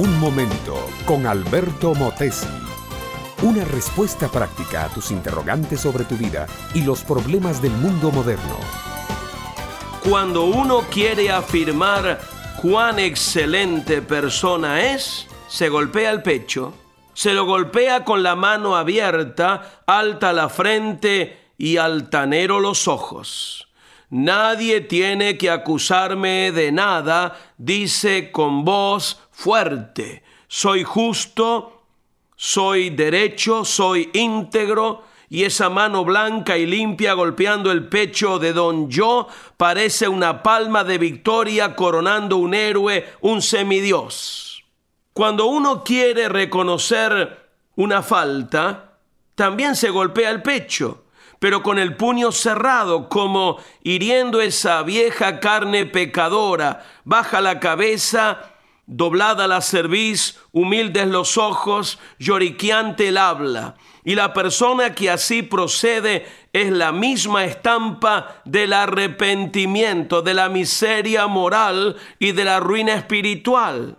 Un momento con Alberto Motesi. Una respuesta práctica a tus interrogantes sobre tu vida y los problemas del mundo moderno. Cuando uno quiere afirmar cuán excelente persona es, se golpea el pecho, se lo golpea con la mano abierta, alta la frente y altanero los ojos. Nadie tiene que acusarme de nada, dice con voz fuerte. Soy justo, soy derecho, soy íntegro, y esa mano blanca y limpia golpeando el pecho de don yo parece una palma de victoria coronando un héroe, un semidios. Cuando uno quiere reconocer una falta, también se golpea el pecho pero con el puño cerrado, como hiriendo esa vieja carne pecadora. Baja la cabeza, doblada la cerviz, humildes los ojos, lloriqueante el habla. Y la persona que así procede es la misma estampa del arrepentimiento, de la miseria moral y de la ruina espiritual.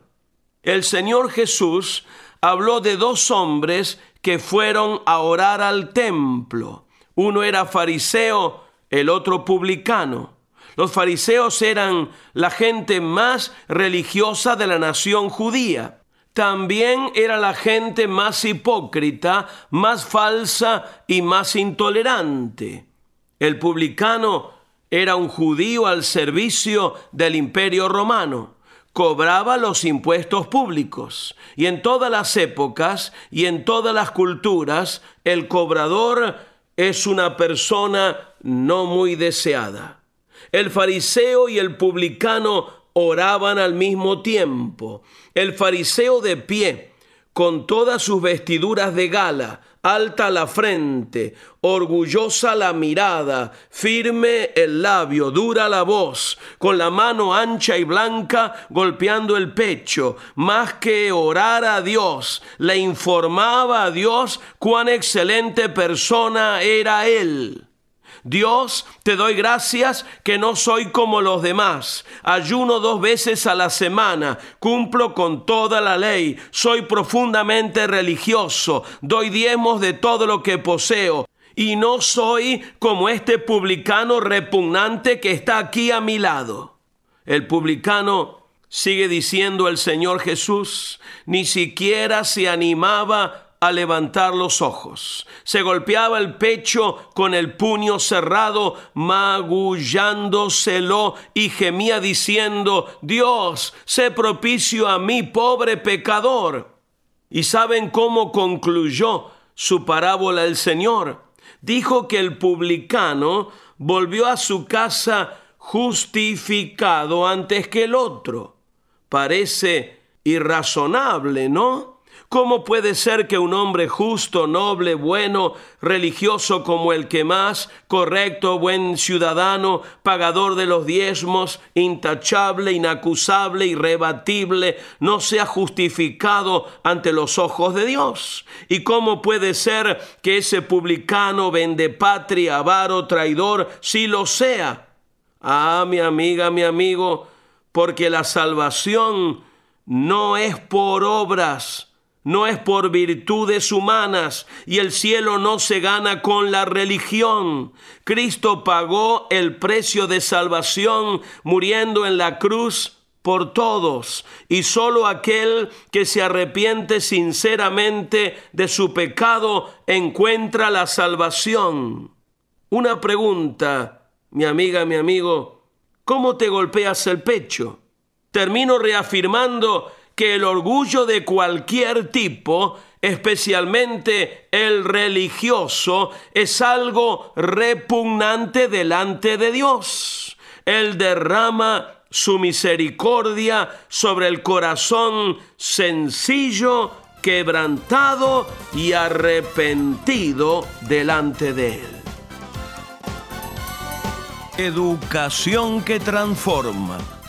El Señor Jesús habló de dos hombres que fueron a orar al templo. Uno era fariseo, el otro publicano. Los fariseos eran la gente más religiosa de la nación judía. También era la gente más hipócrita, más falsa y más intolerante. El publicano era un judío al servicio del imperio romano. Cobraba los impuestos públicos. Y en todas las épocas y en todas las culturas, el cobrador es una persona no muy deseada. El fariseo y el publicano oraban al mismo tiempo. El fariseo de pie, con todas sus vestiduras de gala, alta la frente, orgullosa la mirada, firme el labio, dura la voz, con la mano ancha y blanca golpeando el pecho, más que orar a Dios, le informaba a Dios cuán excelente persona era él. Dios, te doy gracias que no soy como los demás. Ayuno dos veces a la semana, cumplo con toda la ley, soy profundamente religioso, doy diezmos de todo lo que poseo. Y no soy como este publicano repugnante que está aquí a mi lado. El publicano sigue diciendo el Señor Jesús, ni siquiera se animaba a levantar los ojos. Se golpeaba el pecho con el puño cerrado, magullándoselo y gemía diciendo, Dios, sé propicio a mí, pobre pecador. ¿Y saben cómo concluyó su parábola el Señor? Dijo que el publicano volvió a su casa justificado antes que el otro. Parece irrazonable, ¿no? ¿Cómo puede ser que un hombre justo, noble, bueno, religioso como el que más, correcto, buen ciudadano, pagador de los diezmos, intachable, inacusable, irrebatible, no sea justificado ante los ojos de Dios? ¿Y cómo puede ser que ese publicano, vende patria, avaro, traidor, sí lo sea? Ah, mi amiga, mi amigo, porque la salvación no es por obras, no es por virtudes humanas y el cielo no se gana con la religión. Cristo pagó el precio de salvación muriendo en la cruz por todos y solo aquel que se arrepiente sinceramente de su pecado encuentra la salvación. Una pregunta, mi amiga, mi amigo, ¿cómo te golpeas el pecho? Termino reafirmando que el orgullo de cualquier tipo, especialmente el religioso, es algo repugnante delante de Dios. Él derrama su misericordia sobre el corazón sencillo, quebrantado y arrepentido delante de Él. Educación que transforma.